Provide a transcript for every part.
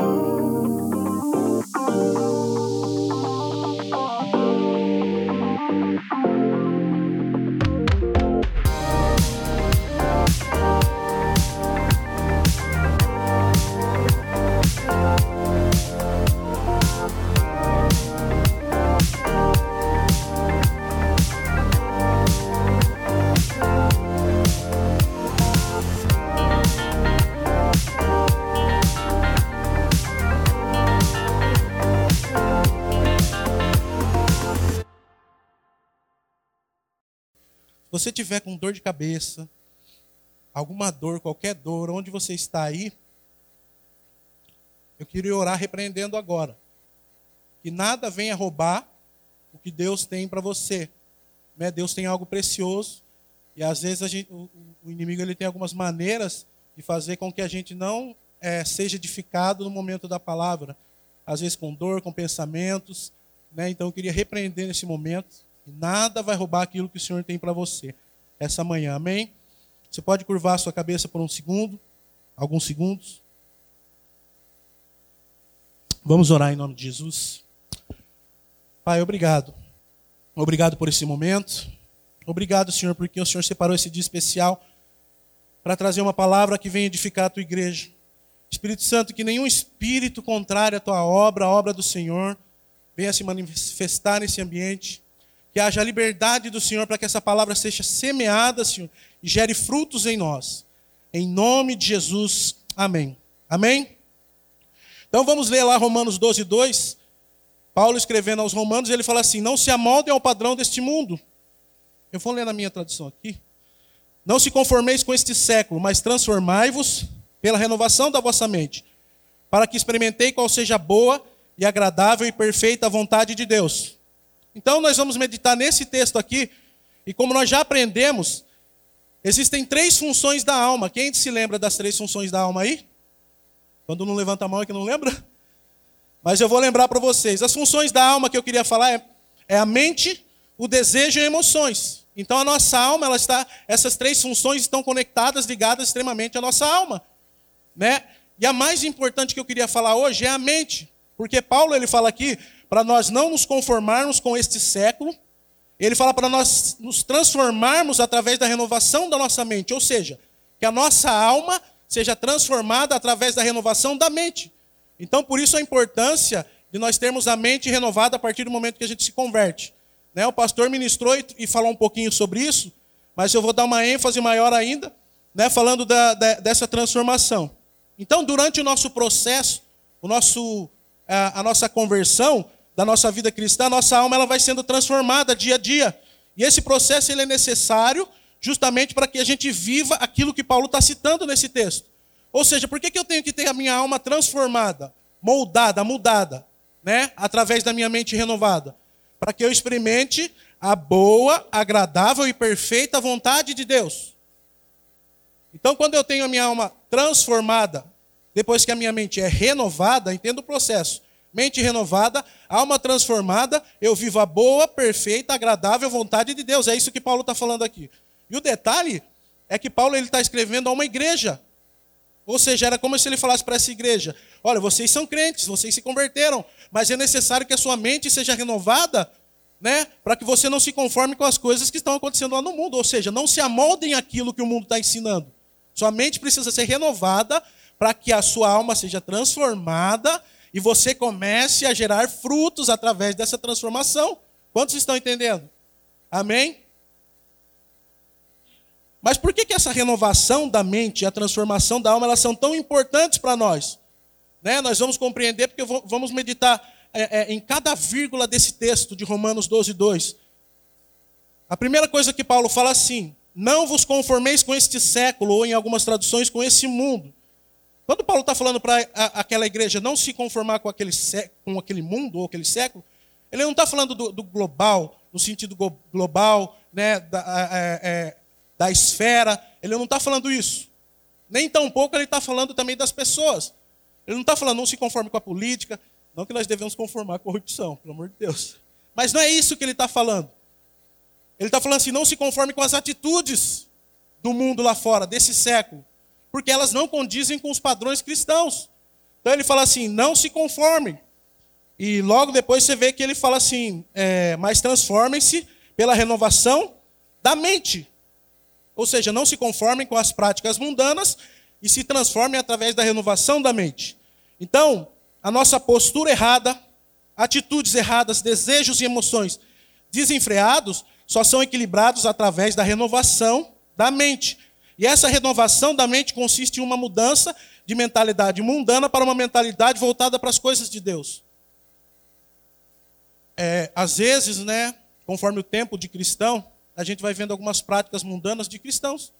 you você tiver com dor de cabeça, alguma dor, qualquer dor, onde você está aí, eu queria orar repreendendo agora. Que nada venha roubar o que Deus tem para você. Né? Deus tem algo precioso. E às vezes gente, o, o, inimigo ele tem algumas maneiras de fazer com que a gente não é, seja edificado no momento da palavra. Às vezes com dor, com pensamentos. Né? Então eu queria repreender nesse momento e nada vai roubar aquilo que o Senhor tem para você essa manhã. Amém? Você pode curvar a sua cabeça por um segundo, alguns segundos. Vamos orar em nome de Jesus. Pai, obrigado. Obrigado por esse momento. Obrigado, Senhor, porque o Senhor separou esse dia especial para trazer uma palavra que venha edificar a tua igreja. Espírito Santo, que nenhum espírito contrário à tua obra, à obra do Senhor, venha se manifestar nesse ambiente que haja liberdade do Senhor para que essa palavra seja semeada, Senhor, e gere frutos em nós. Em nome de Jesus, amém. Amém? Então vamos ler lá Romanos 12, 2. Paulo escrevendo aos Romanos, ele fala assim: Não se amoldem ao padrão deste mundo. Eu vou ler na minha tradução aqui. Não se conformeis com este século, mas transformai-vos pela renovação da vossa mente, para que experimentei qual seja boa e agradável e perfeita a vontade de Deus. Então nós vamos meditar nesse texto aqui, e como nós já aprendemos, existem três funções da alma. Quem se lembra das três funções da alma aí? Quando não levanta a mão é que não lembra? Mas eu vou lembrar para vocês. As funções da alma que eu queria falar é, é a mente, o desejo e emoções. Então a nossa alma, ela está, essas três funções estão conectadas, ligadas extremamente à nossa alma, né? E a mais importante que eu queria falar hoje é a mente, porque Paulo ele fala aqui para nós não nos conformarmos com este século. Ele fala para nós nos transformarmos através da renovação da nossa mente, ou seja, que a nossa alma seja transformada através da renovação da mente. Então, por isso a importância de nós termos a mente renovada a partir do momento que a gente se converte. Né? O pastor ministrou e falou um pouquinho sobre isso, mas eu vou dar uma ênfase maior ainda, né? falando da, da, dessa transformação. Então, durante o nosso processo, o nosso, a, a nossa conversão, da nossa vida cristã, a nossa alma ela vai sendo transformada dia a dia. E esse processo ele é necessário justamente para que a gente viva aquilo que Paulo está citando nesse texto. Ou seja, por que, que eu tenho que ter a minha alma transformada, moldada, mudada, né? através da minha mente renovada? Para que eu experimente a boa, agradável e perfeita vontade de Deus. Então, quando eu tenho a minha alma transformada, depois que a minha mente é renovada, entenda o processo mente renovada, alma transformada, eu vivo a boa, perfeita, agradável vontade de Deus. É isso que Paulo está falando aqui. E o detalhe é que Paulo está escrevendo a uma igreja. Ou seja, era como se ele falasse para essa igreja: olha, vocês são crentes, vocês se converteram, mas é necessário que a sua mente seja renovada, né, para que você não se conforme com as coisas que estão acontecendo lá no mundo. Ou seja, não se amoldem aquilo que o mundo está ensinando. Sua mente precisa ser renovada para que a sua alma seja transformada e você comece a gerar frutos através dessa transformação. Quantos estão entendendo? Amém? Mas por que, que essa renovação da mente e a transformação da alma elas são tão importantes para nós? Né? Nós vamos compreender porque vamos meditar é, é, em cada vírgula desse texto de Romanos 12, 2. A primeira coisa que Paulo fala assim: não vos conformeis com este século, ou em algumas traduções, com esse mundo, quando Paulo está falando para aquela igreja não se conformar com aquele, com aquele mundo ou aquele século, ele não está falando do, do, global, no sentido global, né, da, é, é, da esfera, ele não está falando isso. Nem tão pouco ele está falando também das pessoas. Ele não está falando não se conforme com a política, não que nós devemos conformar com a corrupção, pelo amor de Deus. Mas não é isso que ele está falando. Ele está falando assim, não se conforme com as atitudes do mundo lá fora, desse século porque elas não condizem com os padrões cristãos. Então ele fala assim: não se conformem. E logo depois você vê que ele fala assim: é, mas transformem-se pela renovação da mente. Ou seja, não se conformem com as práticas mundanas e se transformem através da renovação da mente. Então, a nossa postura errada, atitudes erradas, desejos e emoções desenfreados só são equilibrados através da renovação da mente. E essa renovação da mente consiste em uma mudança de mentalidade mundana para uma mentalidade voltada para as coisas de Deus. É, às vezes, né, conforme o tempo de cristão, a gente vai vendo algumas práticas mundanas de cristãos.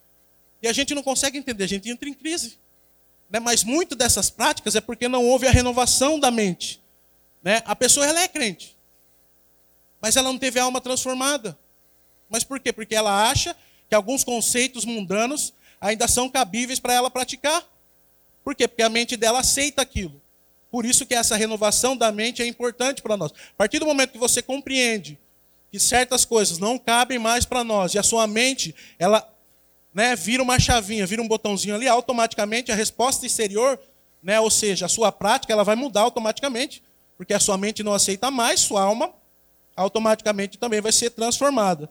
E a gente não consegue entender, a gente entra em crise. Né? Mas muito dessas práticas é porque não houve a renovação da mente. Né? A pessoa ela é crente, mas ela não teve a alma transformada. Mas por quê? Porque ela acha que alguns conceitos mundanos ainda são cabíveis para ela praticar. Por quê? Porque a mente dela aceita aquilo. Por isso que essa renovação da mente é importante para nós. A partir do momento que você compreende que certas coisas não cabem mais para nós e a sua mente, ela né, vira uma chavinha, vira um botãozinho ali, automaticamente a resposta exterior, né, ou seja, a sua prática, ela vai mudar automaticamente, porque a sua mente não aceita mais, sua alma automaticamente também vai ser transformada.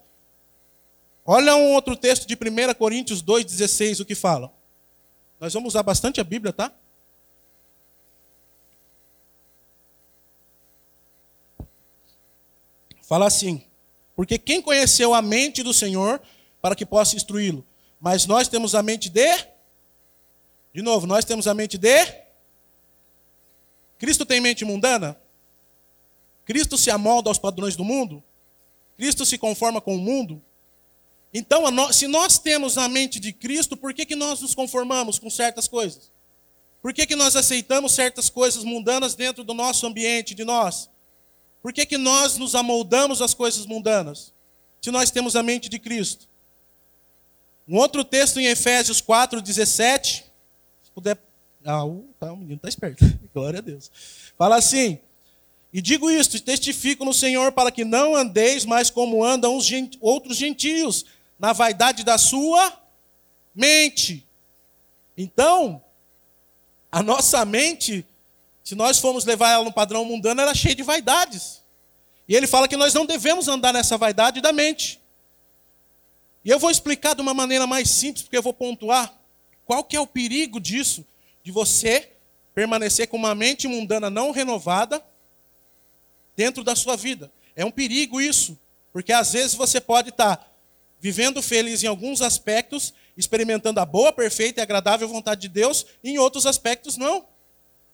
Olha um outro texto de 1 Coríntios 2,16, o que fala. Nós vamos usar bastante a Bíblia, tá? Fala assim: Porque quem conheceu a mente do Senhor para que possa instruí-lo? Mas nós temos a mente de. De novo, nós temos a mente de. Cristo tem mente mundana? Cristo se amolda aos padrões do mundo? Cristo se conforma com o mundo? Então, se nós temos a mente de Cristo, por que, que nós nos conformamos com certas coisas? Por que, que nós aceitamos certas coisas mundanas dentro do nosso ambiente, de nós? Por que, que nós nos amoldamos às coisas mundanas? Se nós temos a mente de Cristo. Um outro texto em Efésios 4, 17. Se puder. Ah, o, tá, o menino está esperto. Glória a Deus. Fala assim: E digo isto, testifico no Senhor para que não andeis mais como andam os gent... outros gentios, na vaidade da sua mente. Então, a nossa mente, se nós formos levar ela no padrão mundano, ela é cheia de vaidades. E ele fala que nós não devemos andar nessa vaidade da mente. E eu vou explicar de uma maneira mais simples, porque eu vou pontuar qual que é o perigo disso, de você permanecer com uma mente mundana não renovada dentro da sua vida. É um perigo isso, porque às vezes você pode estar vivendo feliz em alguns aspectos, experimentando a boa, perfeita e agradável vontade de Deus, e em outros aspectos não.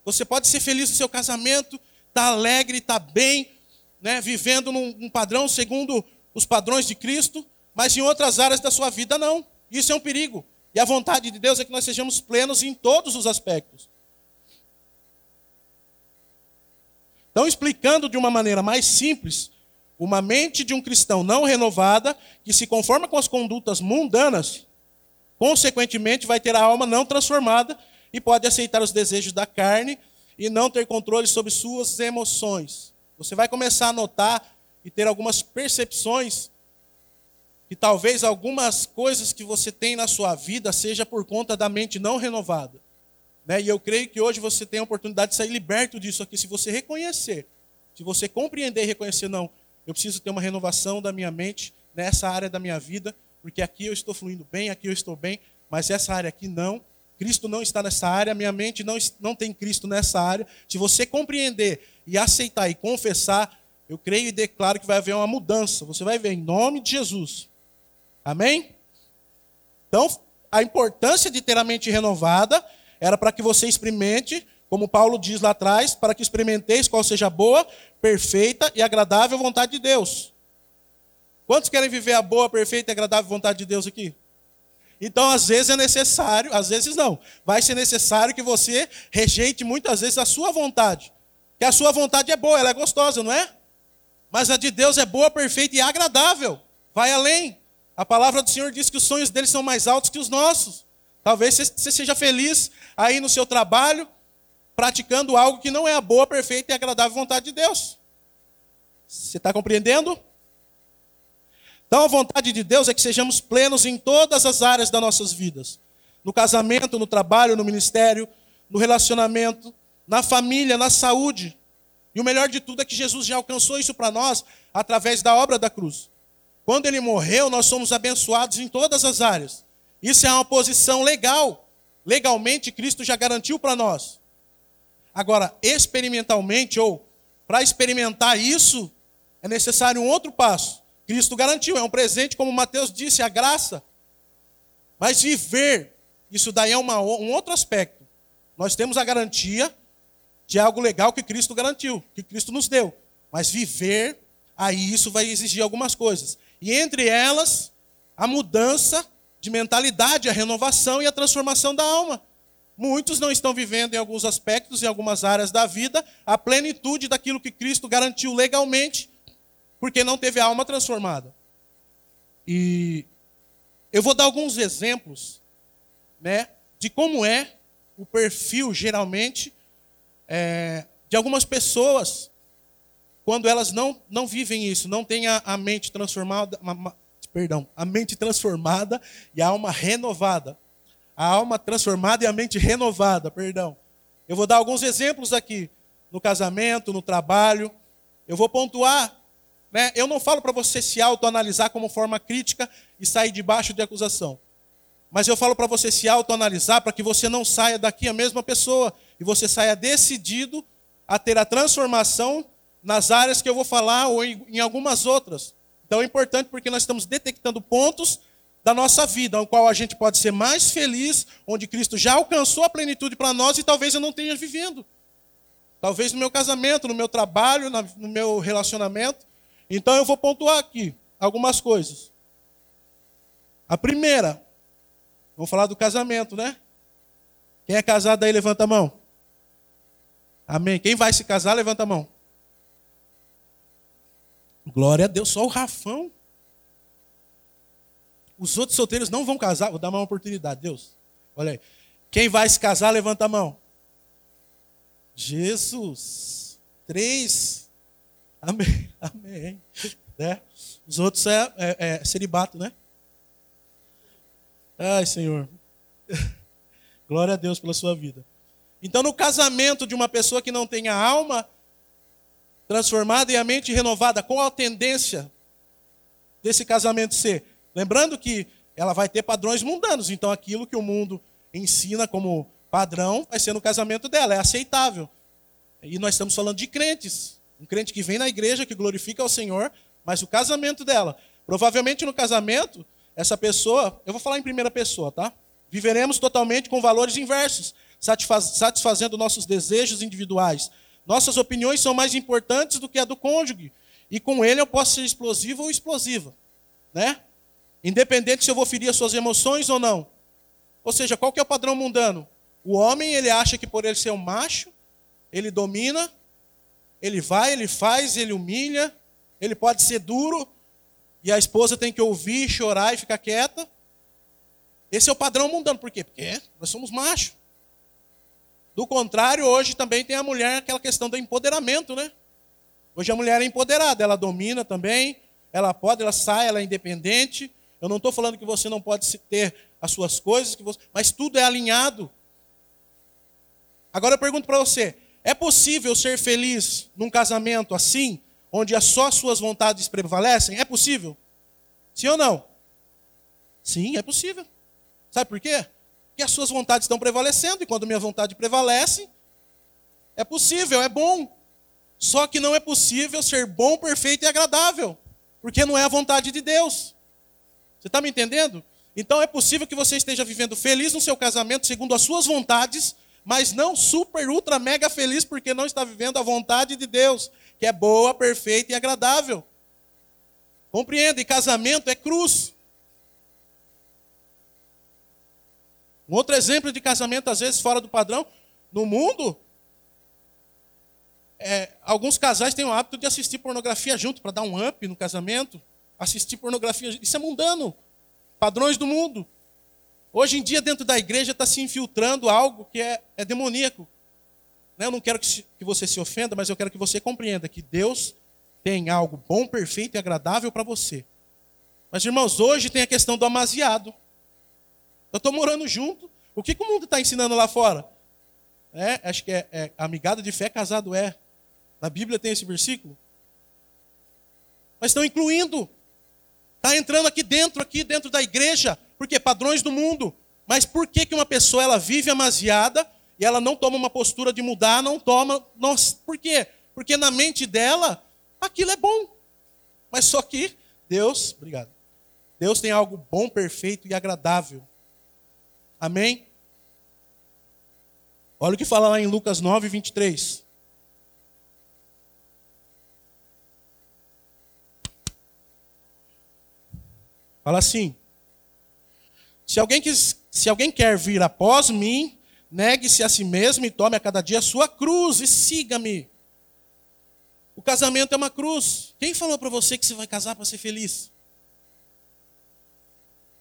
Você pode ser feliz no seu casamento, estar tá alegre, estar tá bem, né, vivendo num, num padrão segundo os padrões de Cristo, mas em outras áreas da sua vida não. Isso é um perigo. E a vontade de Deus é que nós sejamos plenos em todos os aspectos. Então, explicando de uma maneira mais simples, uma mente de um cristão não renovada, que se conforma com as condutas mundanas, consequentemente vai ter a alma não transformada e pode aceitar os desejos da carne e não ter controle sobre suas emoções. Você vai começar a notar e ter algumas percepções que talvez algumas coisas que você tem na sua vida seja por conta da mente não renovada. Né? E eu creio que hoje você tem a oportunidade de sair liberto disso aqui, se você reconhecer, se você compreender e reconhecer, não, eu preciso ter uma renovação da minha mente nessa área da minha vida, porque aqui eu estou fluindo bem, aqui eu estou bem, mas essa área aqui não. Cristo não está nessa área, minha mente não, não tem Cristo nessa área. Se você compreender e aceitar e confessar, eu creio e declaro que vai haver uma mudança. Você vai ver em nome de Jesus. Amém? Então, a importância de ter a mente renovada era para que você experimente, como Paulo diz lá atrás, para que experimenteis qual seja boa, perfeita e agradável vontade de Deus. Quantos querem viver a boa, perfeita e agradável vontade de Deus aqui? Então, às vezes é necessário, às vezes não. Vai ser necessário que você rejeite muitas vezes a sua vontade. Que a sua vontade é boa, ela é gostosa, não é? Mas a de Deus é boa, perfeita e agradável. Vai além. A palavra do Senhor diz que os sonhos dele são mais altos que os nossos. Talvez você seja feliz aí no seu trabalho, praticando algo que não é a boa, perfeita e agradável vontade de Deus. Você está compreendendo? Então a vontade de Deus é que sejamos plenos em todas as áreas das nossas vidas: no casamento, no trabalho, no ministério, no relacionamento, na família, na saúde. E o melhor de tudo é que Jesus já alcançou isso para nós através da obra da cruz. Quando ele morreu, nós somos abençoados em todas as áreas. Isso é uma posição legal. Legalmente, Cristo já garantiu para nós. Agora, experimentalmente, ou para experimentar isso, é necessário um outro passo. Cristo garantiu, é um presente, como Mateus disse, a graça. Mas viver, isso daí é uma, um outro aspecto. Nós temos a garantia de algo legal que Cristo garantiu, que Cristo nos deu. Mas viver, aí isso vai exigir algumas coisas. E entre elas, a mudança de mentalidade, a renovação e a transformação da alma. Muitos não estão vivendo em alguns aspectos, em algumas áreas da vida, a plenitude daquilo que Cristo garantiu legalmente, porque não teve a alma transformada. E eu vou dar alguns exemplos, né, de como é o perfil geralmente é, de algumas pessoas quando elas não, não vivem isso, não têm a, a mente transformada, perdão, a mente transformada e a alma renovada. A alma transformada e a mente renovada, perdão. Eu vou dar alguns exemplos aqui, no casamento, no trabalho. Eu vou pontuar, né? Eu não falo para você se autoanalisar como forma crítica e sair debaixo de acusação. Mas eu falo para você se autoanalisar para que você não saia daqui a mesma pessoa e você saia decidido a ter a transformação nas áreas que eu vou falar ou em, em algumas outras. Então é importante porque nós estamos detectando pontos da nossa vida, no qual a gente pode ser mais feliz, onde Cristo já alcançou a plenitude para nós e talvez eu não tenha vivendo. Talvez no meu casamento, no meu trabalho, no meu relacionamento. Então eu vou pontuar aqui algumas coisas. A primeira, vamos falar do casamento, né? Quem é casado aí, levanta a mão. Amém. Quem vai se casar, levanta a mão. Glória a Deus, só o Rafão. Os outros solteiros não vão casar, vou dar uma oportunidade, Deus. Olha aí. Quem vai se casar, levanta a mão. Jesus. Três. Amém. Amém. Né? Os outros é, é, é celibato, né? Ai, Senhor. Glória a Deus pela sua vida. Então, no casamento de uma pessoa que não tem a alma transformada e a mente renovada, qual a tendência desse casamento ser? Lembrando que ela vai ter padrões mundanos, então aquilo que o mundo ensina como padrão vai ser no casamento dela, é aceitável. E nós estamos falando de crentes, um crente que vem na igreja, que glorifica ao Senhor, mas o casamento dela, provavelmente no casamento, essa pessoa, eu vou falar em primeira pessoa, tá? Viveremos totalmente com valores inversos satisfazendo nossos desejos individuais. Nossas opiniões são mais importantes do que a do cônjuge. E com ele eu posso ser explosivo ou explosiva. Né? Independente se eu vou ferir as suas emoções ou não. Ou seja, qual que é o padrão mundano? O homem, ele acha que por ele ser um macho, ele domina, ele vai, ele faz, ele humilha, ele pode ser duro, e a esposa tem que ouvir, chorar e ficar quieta. Esse é o padrão mundano. Por quê? Porque nós somos machos. Do contrário, hoje também tem a mulher aquela questão do empoderamento, né? Hoje a mulher é empoderada, ela domina também, ela pode, ela sai, ela é independente. Eu não estou falando que você não pode ter as suas coisas, que você, mas tudo é alinhado. Agora eu pergunto para você: é possível ser feliz num casamento assim, onde só as suas vontades prevalecem? É possível? Sim ou não? Sim, é possível. Sabe por quê? que as suas vontades estão prevalecendo, e quando minha vontade prevalece, é possível, é bom. Só que não é possível ser bom, perfeito e agradável, porque não é a vontade de Deus. Você está me entendendo? Então é possível que você esteja vivendo feliz no seu casamento segundo as suas vontades, mas não super, ultra, mega feliz porque não está vivendo a vontade de Deus, que é boa, perfeita e agradável. Compreenda? E casamento é cruz. Um outro exemplo de casamento, às vezes, fora do padrão, no mundo, é, alguns casais têm o hábito de assistir pornografia junto para dar um up no casamento. Assistir pornografia, isso é mundano. Padrões do mundo. Hoje em dia, dentro da igreja, está se infiltrando algo que é, é demoníaco. Né, eu não quero que, você se ofenda, mas eu quero que você compreenda que Deus tem algo bom, perfeito e agradável para você. Mas, irmãos, hoje tem a questão do amaziado. Eu estou morando junto. O que, que o mundo está ensinando lá fora? É, acho que é, é amigado de fé, casado é. Na Bíblia tem esse versículo. Mas estão incluindo. Está entrando aqui dentro, aqui dentro da igreja, porque padrões do mundo. Mas por que, que uma pessoa ela vive amaziada e ela não toma uma postura de mudar, não toma. Nossa, por quê? Porque na mente dela aquilo é bom. Mas só que Deus, obrigado. Deus tem algo bom, perfeito e agradável. Amém? Olha o que fala lá em Lucas 9, 23. Fala assim: se alguém, quis, se alguém quer vir após mim, negue-se a si mesmo e tome a cada dia a sua cruz e siga-me. O casamento é uma cruz. Quem falou para você que você vai casar para ser feliz?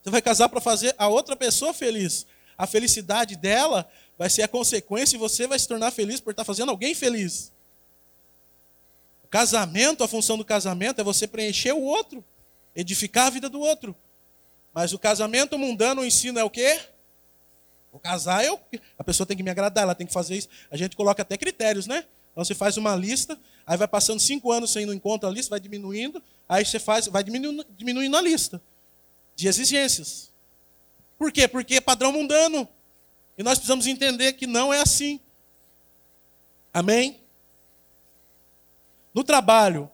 Você vai casar para fazer a outra pessoa feliz. A felicidade dela vai ser a consequência e você vai se tornar feliz por estar fazendo alguém feliz. O casamento, a função do casamento é você preencher o outro edificar a vida do outro. Mas o casamento mundano, o ensino é o quê? O casar é o A pessoa tem que me agradar, ela tem que fazer isso. A gente coloca até critérios, né? Então você faz uma lista, aí vai passando cinco anos sem não encontra a lista, vai diminuindo, aí você faz, vai diminuindo, diminuindo a lista de exigências. Por quê? Porque é padrão mundano. E nós precisamos entender que não é assim. Amém? No trabalho,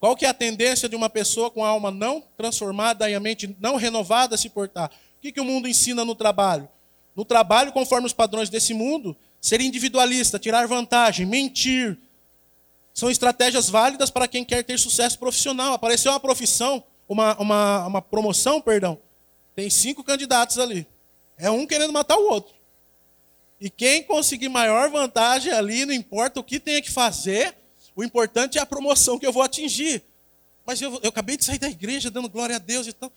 qual que é a tendência de uma pessoa com a alma não transformada e a mente não renovada a se portar? O que, que o mundo ensina no trabalho? No trabalho, conforme os padrões desse mundo, ser individualista, tirar vantagem, mentir. São estratégias válidas para quem quer ter sucesso profissional. Apareceu uma profissão, uma, uma, uma promoção, perdão. Tem cinco candidatos ali. É um querendo matar o outro. E quem conseguir maior vantagem ali, não importa o que tenha que fazer, o importante é a promoção que eu vou atingir. Mas eu, eu acabei de sair da igreja dando glória a Deus e tal.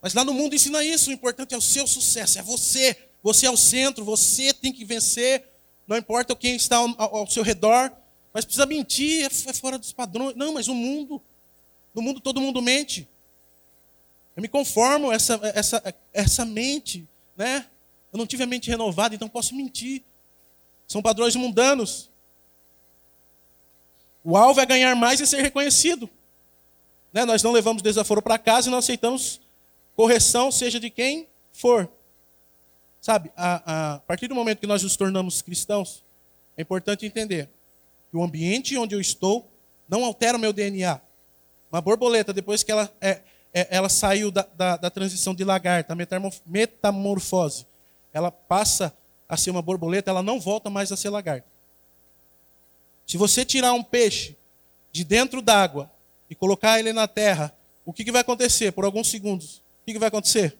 Mas lá no mundo ensina isso. O importante é o seu sucesso, é você. Você é o centro, você tem que vencer. Não importa quem está ao, ao seu redor. Mas precisa mentir, é, é fora dos padrões. Não, mas o mundo, no mundo todo mundo mente. Eu me conformo essa, essa, essa mente, né? Eu não tive a mente renovada, então posso mentir. São padrões mundanos. O alvo é ganhar mais e ser reconhecido. Né? Nós não levamos desaforo para casa e não aceitamos correção, seja de quem for. Sabe, a, a, a partir do momento que nós nos tornamos cristãos, é importante entender que o ambiente onde eu estou não altera o meu DNA. Uma borboleta, depois que ela, é, é, ela saiu da, da, da, transição de lagarta, metamorfose, ela passa a ser uma borboleta, ela não volta mais a ser lagarta. Se você tirar um peixe de dentro d'água e colocar ele na terra, o que, que vai acontecer por alguns segundos? O que, que vai acontecer?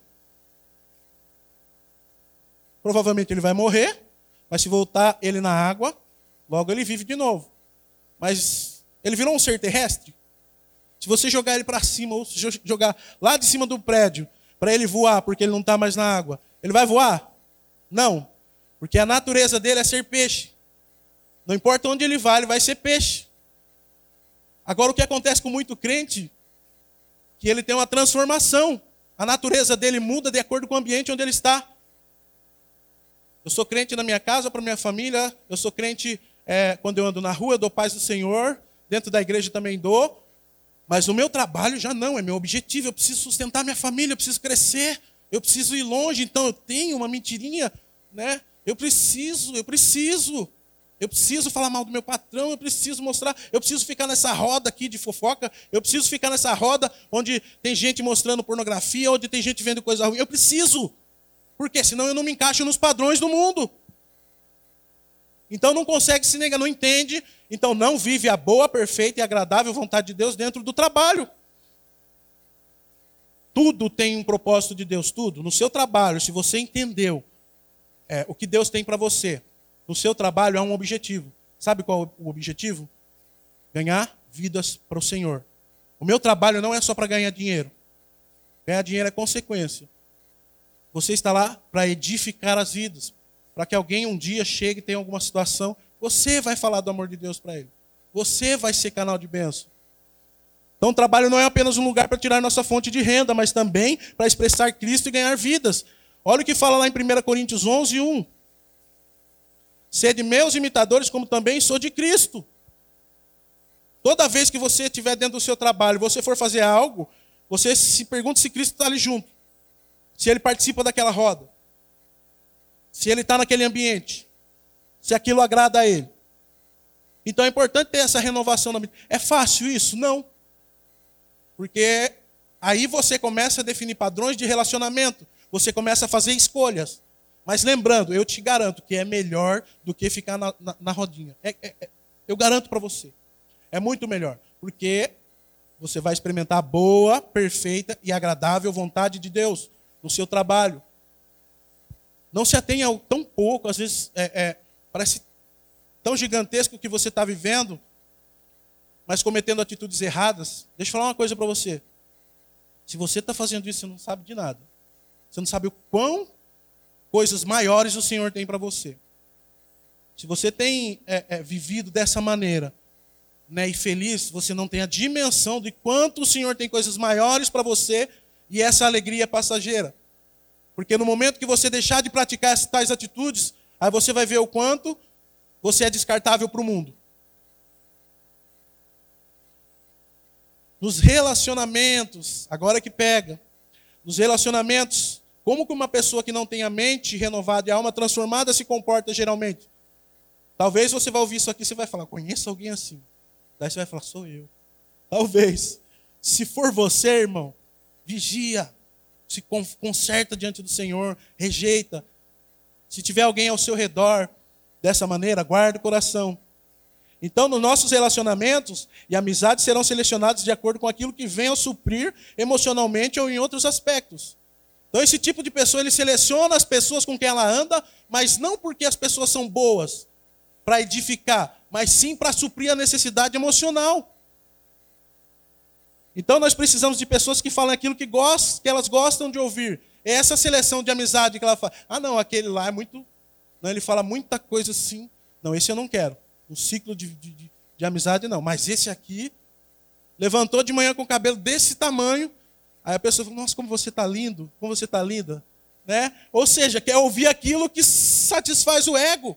Provavelmente ele vai morrer, mas se voltar ele na água, logo ele vive de novo. Mas ele virou um ser terrestre? Se você jogar ele para cima, ou jogar lá de cima do prédio, para ele voar, porque ele não está mais na água, ele vai voar? Não, porque a natureza dele é ser peixe. Não importa onde ele vai, ele vai ser peixe. Agora, o que acontece com muito crente, que ele tem uma transformação. A natureza dele muda de acordo com o ambiente onde ele está. Eu sou crente na minha casa, para minha família. Eu sou crente é, quando eu ando na rua, eu dou paz do Senhor. Dentro da igreja também dou. Mas o meu trabalho já não, é meu objetivo. Eu preciso sustentar minha família, eu preciso crescer, eu preciso ir longe. Então eu tenho uma mentirinha, né? Eu preciso, eu preciso. Eu preciso falar mal do meu patrão, eu preciso mostrar, eu preciso ficar nessa roda aqui de fofoca, eu preciso ficar nessa roda onde tem gente mostrando pornografia, onde tem gente vendo coisa ruim. Eu preciso. Porque senão eu não me encaixo nos padrões do mundo. Então não consegue se negar, não entende, então não vive a boa, perfeita e agradável vontade de Deus dentro do trabalho. Tudo tem um propósito de Deus, tudo. No seu trabalho, se você entendeu é, o que Deus tem para você, no seu trabalho há um objetivo. Sabe qual é o objetivo? Ganhar vidas para o Senhor. O meu trabalho não é só para ganhar dinheiro. Ganhar dinheiro é consequência. Você está lá para edificar as vidas. Para que alguém um dia chegue e tenha alguma situação, você vai falar do amor de Deus para ele. Você vai ser canal de bênção. Então, o trabalho não é apenas um lugar para tirar nossa fonte de renda, mas também para expressar Cristo e ganhar vidas. Olha o que fala lá em 1 Coríntios 11, 1. Sede meus imitadores, como também sou de Cristo. Toda vez que você estiver dentro do seu trabalho, você for fazer algo, você se pergunta se Cristo está ali junto. Se ele participa daquela roda. Se ele está naquele ambiente. Se aquilo agrada a ele. Então é importante ter essa renovação na vida. É fácil isso? Não. Porque aí você começa a definir padrões de relacionamento. Você começa a fazer escolhas. Mas lembrando, eu te garanto que é melhor do que ficar na, na, na rodinha. É, é, é, eu garanto para você. É muito melhor. Porque você vai experimentar a boa, perfeita e agradável vontade de Deus no seu trabalho. Não se atenha ao tão pouco, às vezes é, é, parece tão gigantesco que você está vivendo, mas cometendo atitudes erradas. Deixa eu falar uma coisa para você. Se você está fazendo isso, você não sabe de nada. Você não sabe o quão coisas maiores o Senhor tem para você. Se você tem é, é, vivido dessa maneira, né, e feliz, você não tem a dimensão de quanto o Senhor tem coisas maiores para você e essa alegria é passageira. Porque no momento que você deixar de praticar essas tais atitudes, aí você vai ver o quanto você é descartável para o mundo. Nos relacionamentos, agora que pega, nos relacionamentos, como que uma pessoa que não tem a mente renovada e a alma transformada se comporta geralmente? Talvez você vai ouvir isso aqui e você vai falar, conheço alguém assim. Daí você vai falar, sou eu. Talvez. Se for você, irmão, vigia, se conserta diante do Senhor, rejeita. Se tiver alguém ao seu redor dessa maneira, guarda o coração. Então, nos nossos relacionamentos e amizades serão selecionados de acordo com aquilo que venha a suprir emocionalmente ou em outros aspectos. Então, esse tipo de pessoa, ele seleciona as pessoas com quem ela anda, mas não porque as pessoas são boas para edificar, mas sim para suprir a necessidade emocional. Então, nós precisamos de pessoas que falam aquilo que, gostam, que elas gostam de ouvir. É essa seleção de amizade que ela fala. Ah, não, aquele lá é muito. Não, ele fala muita coisa assim. Não, esse eu não quero. Um ciclo de, de, de amizade, não. Mas esse aqui levantou de manhã com o cabelo desse tamanho Aí a pessoa fala, nossa, como você está lindo, como você está linda. Né? Ou seja, quer ouvir aquilo que satisfaz o ego.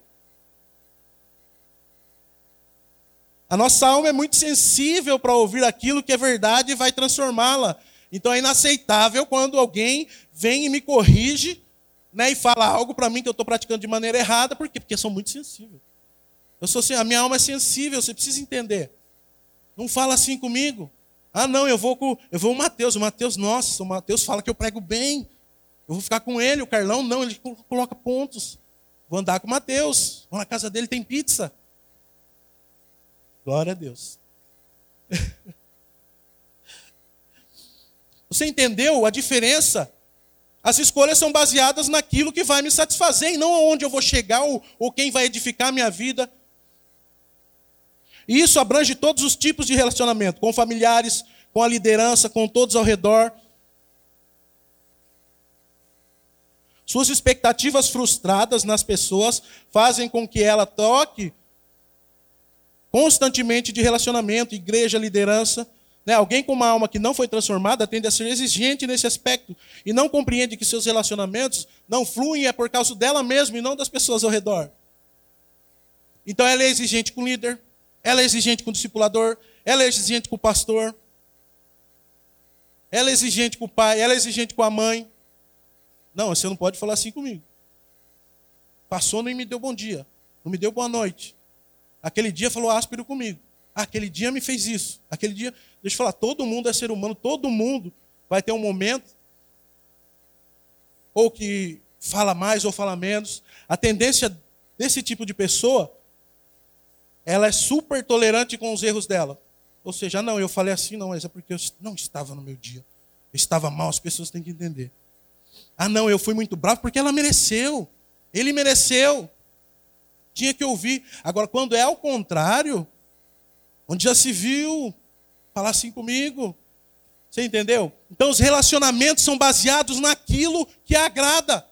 A nossa alma é muito sensível para ouvir aquilo que é verdade e vai transformá-la. Então é inaceitável quando alguém vem e me corrige né, e fala algo para mim que eu estou praticando de maneira errada. Por quê? Porque eu sou muito sensível. Eu sou a minha alma é sensível, você precisa entender. Não fala assim comigo. Ah, não, eu vou com eu vou o Mateus. O Mateus, nossa, o Mateus fala que eu prego bem. Eu vou ficar com ele. O Carlão, não, ele coloca pontos. Vou andar com o Mateus. Vou na casa dele, tem pizza. Glória a Deus. Você entendeu a diferença? As escolhas são baseadas naquilo que vai me satisfazer e não aonde eu vou chegar ou, ou quem vai edificar a minha vida. E isso abrange todos os tipos de relacionamento, com familiares, com a liderança, com todos ao redor. Suas expectativas frustradas nas pessoas fazem com que ela toque constantemente de relacionamento, igreja, liderança. Né? Alguém com uma alma que não foi transformada tende a ser exigente nesse aspecto e não compreende que seus relacionamentos não fluem é por causa dela mesma e não das pessoas ao redor. Então ela é exigente com o líder, ela é exigente com o discipulador, ela é exigente com o pastor, ela é exigente com o pai, ela é exigente com a mãe. Não, você não pode falar assim comigo. Passou, nem me deu bom dia, não me deu boa noite. Aquele dia falou áspero comigo. Aquele dia me fez isso. Aquele dia, deixa eu falar, todo mundo é ser humano, todo mundo vai ter um momento ou que fala mais ou fala menos. A tendência desse tipo de pessoa ela é super tolerante com os erros dela. Ou seja, não, eu falei assim, não, mas é porque eu não estava no meu dia. Eu estava mal, as pessoas têm que entender. Ah, não, eu fui muito bravo porque ela mereceu. Ele mereceu. Tinha que ouvir. Agora, quando é ao contrário, onde já se viu falar assim comigo, você entendeu? Então, os relacionamentos são baseados naquilo que agrada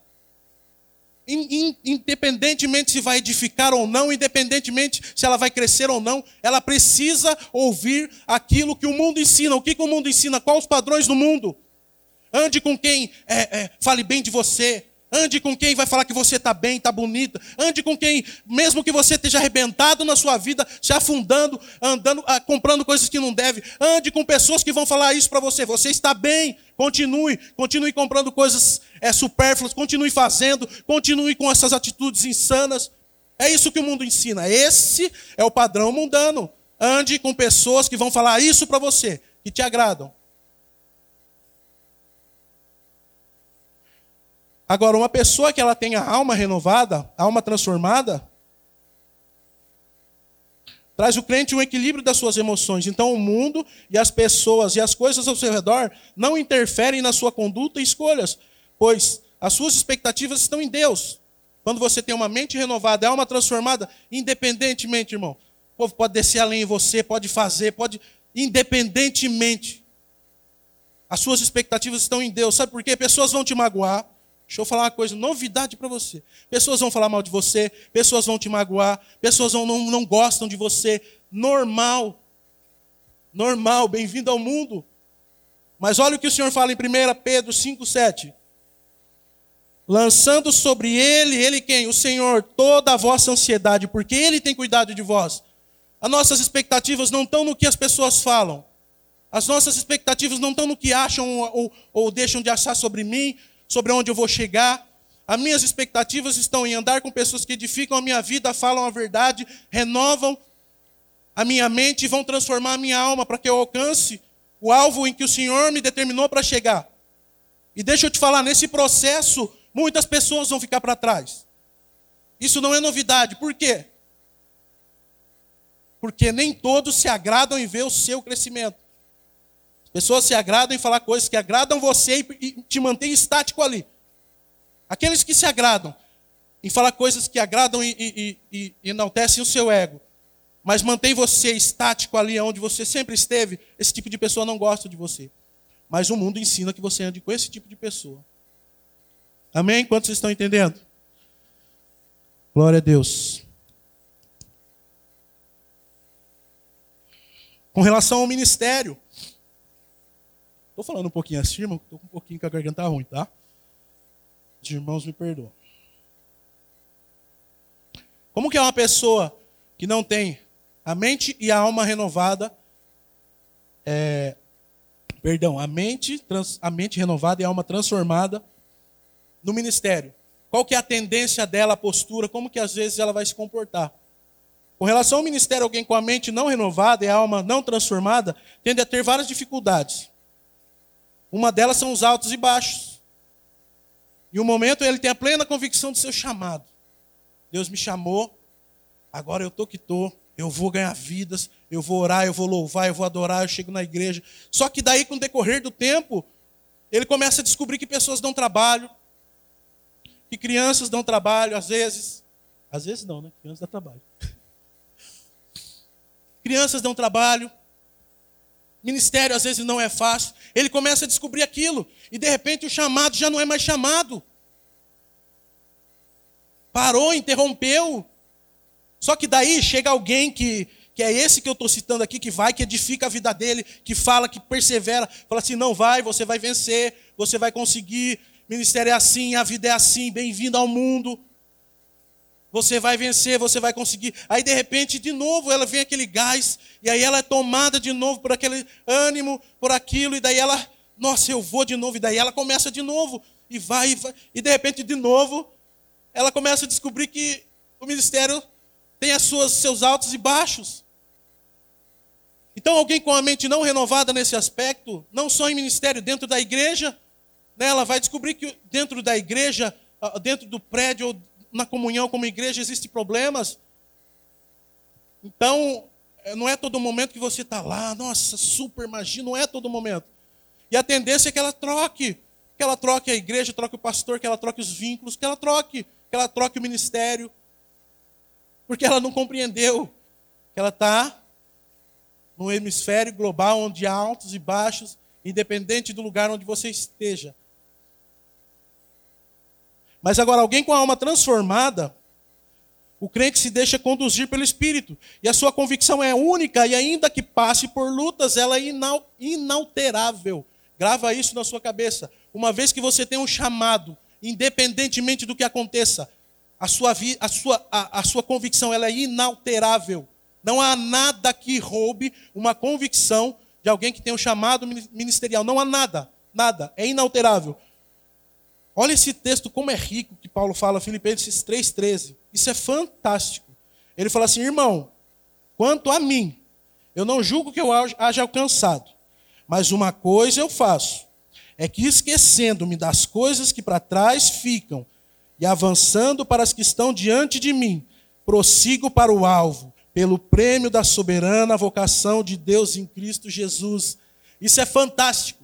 independentemente se vai edificar ou não, independentemente se ela vai crescer ou não, ela precisa ouvir aquilo que o mundo ensina. O que, que o mundo ensina? Quais os padrões do mundo? Ande com quem é, é, fale bem de você, Ande com quem vai falar que você está bem, está bonita. Ande com quem, mesmo que você esteja arrebentado na sua vida, se afundando, andando, ah, comprando coisas que não deve. Ande com pessoas que vão falar isso para você. Você está bem. Continue, continue comprando coisas é, supérfluas, continue fazendo, continue com essas atitudes insanas. É isso que o mundo ensina. Esse é o padrão mundano. Ande com pessoas que vão falar isso para você, que te agradam. Agora, uma pessoa que ela tem a alma renovada, alma transformada, traz o crente um equilíbrio das suas emoções. Então, o mundo e as pessoas e as coisas ao seu redor não interferem na sua conduta e escolhas, pois as suas expectativas estão em Deus. Quando você tem uma mente renovada, alma transformada, independentemente, irmão, o povo pode descer além em você, pode fazer, pode, independentemente. As suas expectativas estão em Deus. Sabe por quê? Pessoas vão te magoar, Deixa eu falar uma coisa, novidade para você. Pessoas vão falar mal de você, pessoas vão te magoar, pessoas vão, não, não gostam de você. Normal. Normal, bem-vindo ao mundo. Mas olha o que o Senhor fala em 1 Pedro 5,7. Lançando sobre ele, ele quem? O Senhor, toda a vossa ansiedade, porque ele tem cuidado de vós. As nossas expectativas não estão no que as pessoas falam. As nossas expectativas não estão no que acham ou, ou, ou deixam de achar sobre mim, sobre onde eu vou chegar. As minhas expectativas estão em andar com pessoas que edificam a minha vida, falam a verdade, renovam a minha mente e vão transformar a minha alma para que eu alcance o alvo em que o Senhor me determinou para chegar. E deixa eu te falar, nesse processo, muitas pessoas vão ficar para trás. Isso não é novidade. Por quê? Porque nem todos se agradam em ver o seu crescimento. Pessoas se agradam em falar coisas que agradam você e te mantém estático ali. Aqueles que se agradam em falar coisas que agradam e, e, e, e enaltecem o seu ego, mas mantém você estático ali onde você sempre esteve, esse tipo de pessoa não gosta de você. Mas o mundo ensina que você ande com esse tipo de pessoa. Amém? Quantos estão entendendo? Glória a Deus. Com relação ao ministério, Estou falando um pouquinho irmão, estou com um pouquinho com a garganta ruim, tá? Os irmãos me perdoam. Como que é uma pessoa que não tem a mente e a alma renovada? É, perdão, a mente, trans, a mente renovada e a alma transformada no ministério. Qual que é a tendência dela, a postura, como que às vezes ela vai se comportar? Com relação ao ministério, alguém com a mente não renovada e a alma não transformada tende a ter várias dificuldades. Uma delas são os altos e baixos. E o momento ele tem a plena convicção do seu chamado. Deus me chamou, agora eu estou que estou, eu vou ganhar vidas, eu vou orar, eu vou louvar, eu vou adorar, eu chego na igreja. Só que daí, com o decorrer do tempo, ele começa a descobrir que pessoas dão trabalho, que crianças dão trabalho, às vezes. Às vezes não, né? Crianças dão trabalho. crianças dão trabalho, Ministério às vezes não é fácil. Ele começa a descobrir aquilo. E de repente o chamado já não é mais chamado. Parou, interrompeu. Só que daí chega alguém que, que é esse que eu estou citando aqui, que vai, que edifica a vida dele, que fala, que persevera. Fala assim: não vai, você vai vencer, você vai conseguir. Ministério é assim, a vida é assim, bem-vindo ao mundo você vai vencer, você vai conseguir. Aí de repente, de novo, ela vem aquele gás, e aí ela é tomada de novo por aquele ânimo, por aquilo, e daí ela, nossa, eu vou de novo, e daí ela começa de novo, e vai, e vai, e de repente, de novo, ela começa a descobrir que o ministério tem as suas, seus altos e baixos. Então, alguém com a mente não renovada nesse aspecto, não só em ministério, dentro da igreja, né, ela vai descobrir que dentro da igreja, ah, dentro do prédio, na comunhão como igreja existem problemas. Então, é, não é todo momento que você está lá, nossa, super magia, não é todo momento. E a tendência é que ela troque, que ela troque a igreja, troque o pastor, que ela troque os vínculos, que ela troque, que ela troque o ministério. Porque ela não compreendeu que ela está no hemisfério global onde há altos e baixos, independente do lugar onde você esteja. Mas agora, alguém com a alma transformada, o crente se deixa conduzir pelo Espírito. E a sua convicção é única, e ainda que passe por lutas, ela é inalterável. Grava isso na sua cabeça. Uma vez que você tem um chamado independentemente do que aconteça, a sua, a sua, a, a sua convicção ela é inalterável. Não há nada que roube uma convicção de alguém que tem um chamado ministerial. Não há nada, nada, é inalterável. Olha esse texto como é rico que Paulo fala, Filipenses 3,13. Isso é fantástico. Ele fala assim, irmão, quanto a mim, eu não julgo que eu haja alcançado, mas uma coisa eu faço, é que esquecendo-me das coisas que para trás ficam e avançando para as que estão diante de mim, prossigo para o alvo, pelo prêmio da soberana vocação de Deus em Cristo Jesus. Isso é fantástico.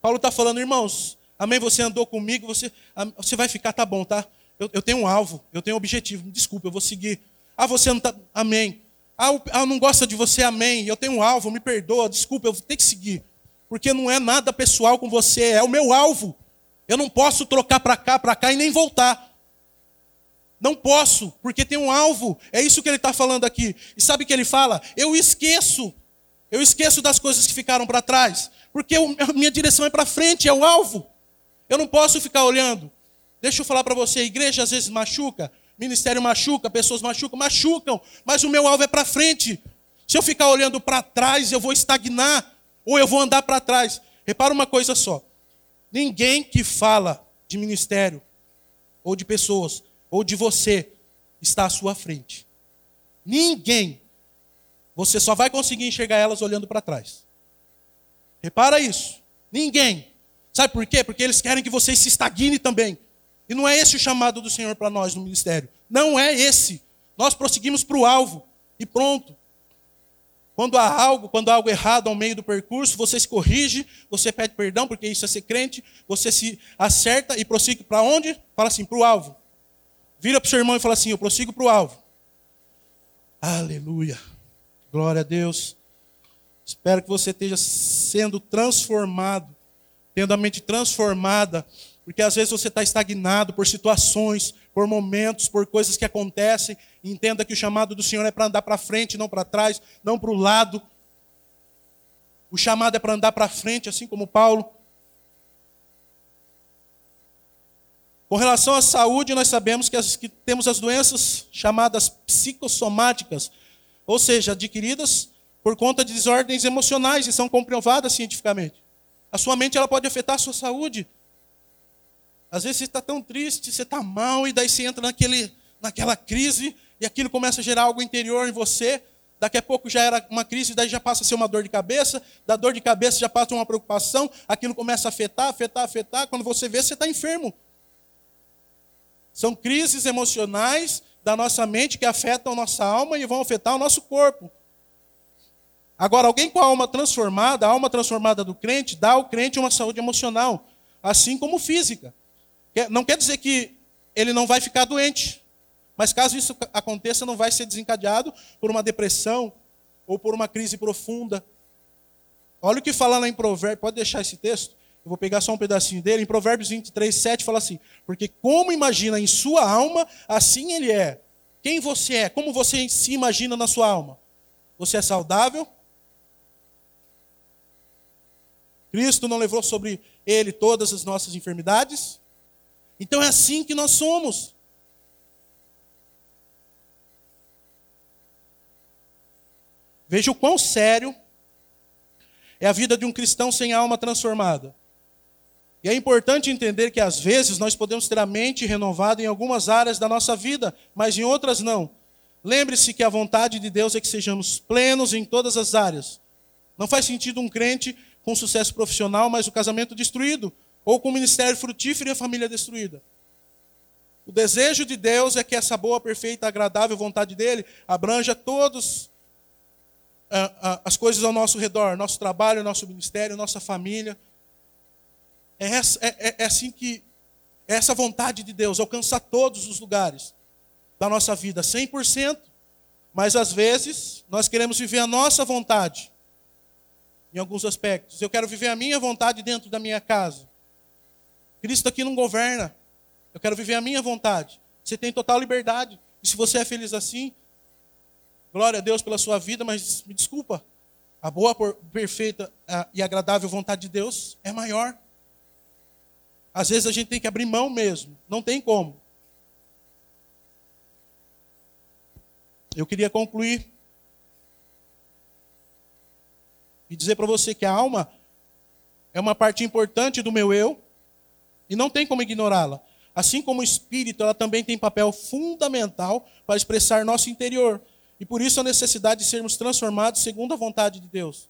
Paulo está falando, irmãos, amém? Você andou comigo, você, você vai ficar, tá bom, tá? Eu, eu tenho um alvo, eu tenho um objetivo, desculpa, eu vou seguir. Ah, você não está, amém. Ah, ah, não gosta de você, amém. Eu tenho um alvo, me perdoa, desculpa, eu ter que seguir. Porque não é nada pessoal com você, é o meu alvo. Eu não posso trocar para cá, para cá e nem voltar. Não posso, porque tem um alvo. É isso que ele está falando aqui. E sabe o que ele fala? Eu esqueço. Eu esqueço das coisas que ficaram para trás. Porque a minha direção é para frente, é o alvo. Eu não posso ficar olhando. Deixa eu falar para você, a igreja às vezes machuca, ministério machuca, pessoas machucam, machucam, mas o meu alvo é para frente. Se eu ficar olhando para trás, eu vou estagnar, ou eu vou andar para trás. Repara uma coisa só: ninguém que fala de ministério, ou de pessoas, ou de você, está à sua frente. Ninguém. Você só vai conseguir enxergar elas olhando para trás. Repara isso. Ninguém. Sabe por quê? Porque eles querem que você se estagne também. E não é esse o chamado do Senhor para nós no ministério. Não é esse. Nós prosseguimos para o alvo e pronto. Quando há algo, quando há algo errado ao meio do percurso, você se corrige, você pede perdão, porque isso é ser crente, você se acerta e prossiga para onde? Fala assim, para o alvo. Vira para o seu irmão e fala assim: Eu prossigo para o alvo. Aleluia. Glória a Deus. Espero que você esteja sendo transformado, tendo a mente transformada porque às vezes você está estagnado por situações, por momentos, por coisas que acontecem. Entenda que o chamado do Senhor é para andar para frente, não para trás, não para o lado. O chamado é para andar para frente, assim como Paulo. Com relação à saúde, nós sabemos que, as, que temos as doenças chamadas psicossomáticas, ou seja, adquiridas por conta de desordens emocionais e são comprovadas cientificamente. A sua mente ela pode afetar a sua saúde. Às vezes você está tão triste, você está mal, e daí você entra naquele, naquela crise, e aquilo começa a gerar algo interior em você. Daqui a pouco já era uma crise, daí já passa a ser uma dor de cabeça, da dor de cabeça já passa uma preocupação, aquilo começa a afetar, afetar, afetar. Quando você vê, você está enfermo. São crises emocionais da nossa mente que afetam a nossa alma e vão afetar o nosso corpo. Agora, alguém com a alma transformada, a alma transformada do crente, dá ao crente uma saúde emocional, assim como física. Não quer dizer que ele não vai ficar doente, mas caso isso aconteça, não vai ser desencadeado por uma depressão ou por uma crise profunda. Olha o que fala lá em Provérbios, pode deixar esse texto? Eu vou pegar só um pedacinho dele. Em Provérbios 23, 7 fala assim: Porque como imagina em sua alma, assim ele é. Quem você é? Como você se imagina na sua alma? Você é saudável? Cristo não levou sobre ele todas as nossas enfermidades? Então é assim que nós somos. Veja o quão sério é a vida de um cristão sem alma transformada. E é importante entender que às vezes nós podemos ter a mente renovada em algumas áreas da nossa vida, mas em outras não. Lembre-se que a vontade de Deus é que sejamos plenos em todas as áreas. Não faz sentido um crente com sucesso profissional, mas o casamento destruído ou com o ministério frutífero e a família destruída. O desejo de Deus é que essa boa, perfeita, agradável vontade dele abranja todas ah, ah, as coisas ao nosso redor, nosso trabalho, nosso ministério, nossa família. É, essa, é, é, é assim que é essa vontade de Deus alcança todos os lugares da nossa vida, 100%. Mas às vezes nós queremos viver a nossa vontade em alguns aspectos. Eu quero viver a minha vontade dentro da minha casa. Cristo aqui não governa. Eu quero viver a minha vontade. Você tem total liberdade. E se você é feliz assim, glória a Deus pela sua vida, mas me desculpa. A boa, perfeita e agradável vontade de Deus é maior. Às vezes a gente tem que abrir mão mesmo, não tem como. Eu queria concluir e dizer para você que a alma é uma parte importante do meu eu e não tem como ignorá-la. Assim como o espírito, ela também tem papel fundamental para expressar nosso interior. E por isso a necessidade de sermos transformados segundo a vontade de Deus.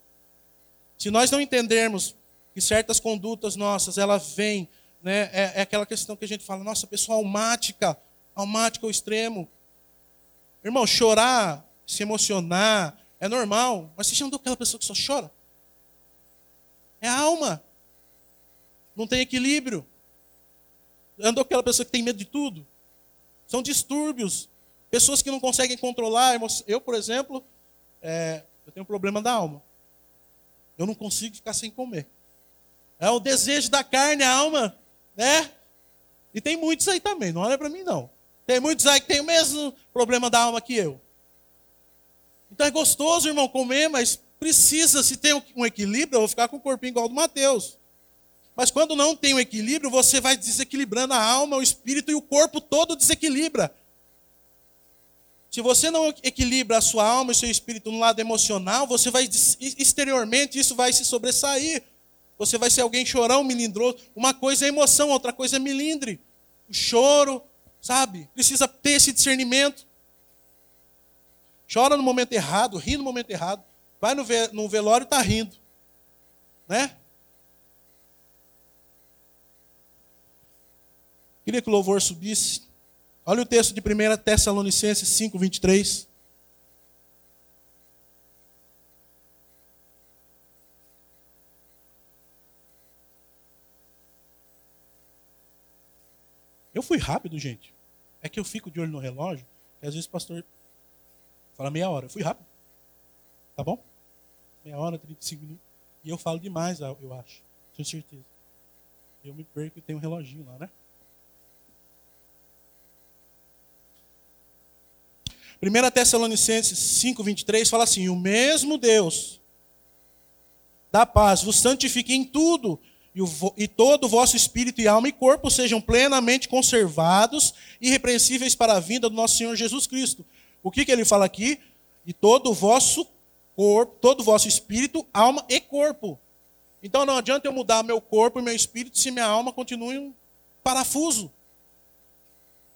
Se nós não entendermos que certas condutas nossas, ela vêm, né, é, é aquela questão que a gente fala, nossa, pessoa almática, almática ao extremo. Irmão, chorar, se emocionar, é normal, mas você já andou aquela pessoa que só chora? É a alma. Não tem equilíbrio. Andou aquela pessoa que tem medo de tudo. São distúrbios. Pessoas que não conseguem controlar. Eu, por exemplo, é, eu tenho um problema da alma. Eu não consigo ficar sem comer. É o desejo da carne, a alma, né? E tem muitos aí também, não olha para mim não. Tem muitos aí que tem o mesmo problema da alma que eu. Então é gostoso, irmão, comer, mas precisa, se tem um equilíbrio, eu vou ficar com o corpinho igual do Mateus. Mas quando não tem um equilíbrio, você vai desequilibrando a alma, o espírito e o corpo todo desequilibra. Se você não equilibra a sua alma e seu espírito no lado emocional, você vai exteriormente isso vai se sobressair. Você vai ser alguém chorão, melindroso. Uma coisa é emoção, outra coisa é melindre. O choro, sabe? Precisa ter esse discernimento. Chora no momento errado, ri no momento errado. Vai no velório e está rindo. Né? Queria que o louvor subisse. Olha o texto de 1 Tessalonicenses 5, 23. Eu fui rápido, gente. É que eu fico de olho no relógio, e às vezes o pastor fala meia hora. Eu fui rápido. Tá bom? Meia hora, 35 minutos. E eu falo demais, eu acho. Tenho certeza. Eu me perco e tenho um reloginho lá, né? 1 Tessalonicenses 5, 23 fala assim: O mesmo Deus da paz vos santifique em tudo, e, o, e todo o vosso espírito e alma e corpo sejam plenamente conservados e irrepreensíveis para a vinda do nosso Senhor Jesus Cristo. O que, que ele fala aqui? E todo o vosso corpo, todo o vosso espírito, alma e corpo. Então não adianta eu mudar meu corpo e meu espírito se minha alma continua um parafuso.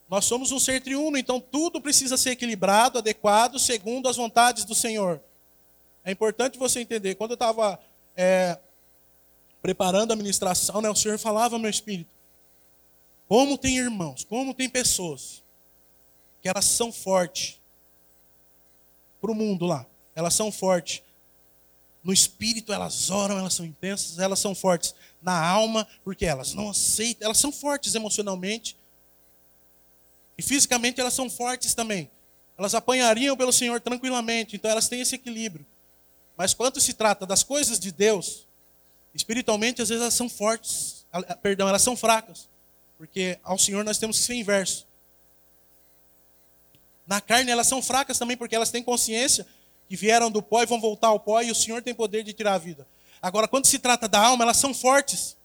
Nós somos um ser triuno, então tudo precisa ser equilibrado, adequado, segundo as vontades do Senhor. É importante você entender. Quando eu estava é, preparando a ministração, né, o Senhor falava ao meu espírito: como tem irmãos, como tem pessoas que elas são fortes para o mundo lá, elas são fortes. No espírito elas oram, elas são intensas, elas são fortes na alma, porque elas não aceitam, elas são fortes emocionalmente, e fisicamente elas são fortes também. Elas apanhariam pelo Senhor tranquilamente, então elas têm esse equilíbrio. Mas quando se trata das coisas de Deus, espiritualmente às vezes elas são fortes, perdão, elas são fracas. Porque ao Senhor nós temos que ser inverso. Na carne elas são fracas também porque elas têm consciência que vieram do pó e vão voltar ao pó e o Senhor tem poder de tirar a vida. Agora, quando se trata da alma, elas são fortes.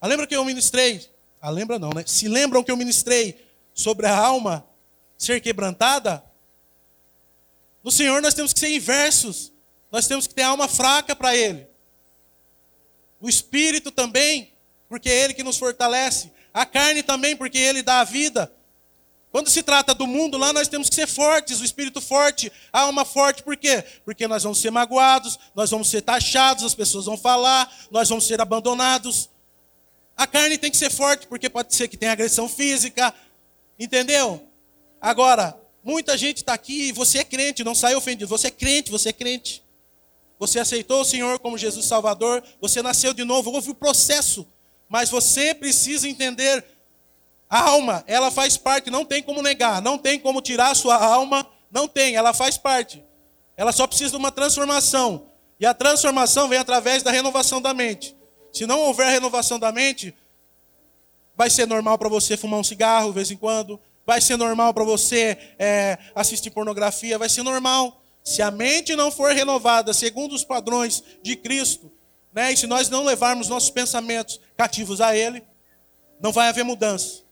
Ah, lembra que eu ministrei? Ah, lembra não, né? Se lembram que eu ministrei sobre a alma ser quebrantada, no Senhor nós temos que ser inversos. Nós temos que ter alma fraca para Ele. O espírito também, porque é Ele que nos fortalece. A carne também, porque Ele dá a vida. Quando se trata do mundo, lá nós temos que ser fortes, o espírito forte, a alma forte, por quê? Porque nós vamos ser magoados, nós vamos ser taxados, as pessoas vão falar, nós vamos ser abandonados. A carne tem que ser forte, porque pode ser que tenha agressão física, Entendeu? Agora, muita gente está aqui e você é crente, não sai ofendido. Você é crente, você é crente. Você aceitou o Senhor como Jesus Salvador, você nasceu de novo, houve o processo. Mas você precisa entender a alma, ela faz parte, não tem como negar, não tem como tirar a sua alma, não tem, ela faz parte. Ela só precisa de uma transformação. E a transformação vem através da renovação da mente. Se não houver renovação da mente, Vai ser normal para você fumar um cigarro de vez em quando. Vai ser normal para você é, assistir pornografia. Vai ser normal. Se a mente não for renovada segundo os padrões de Cristo, né, e se nós não levarmos nossos pensamentos cativos a Ele, não vai haver mudança.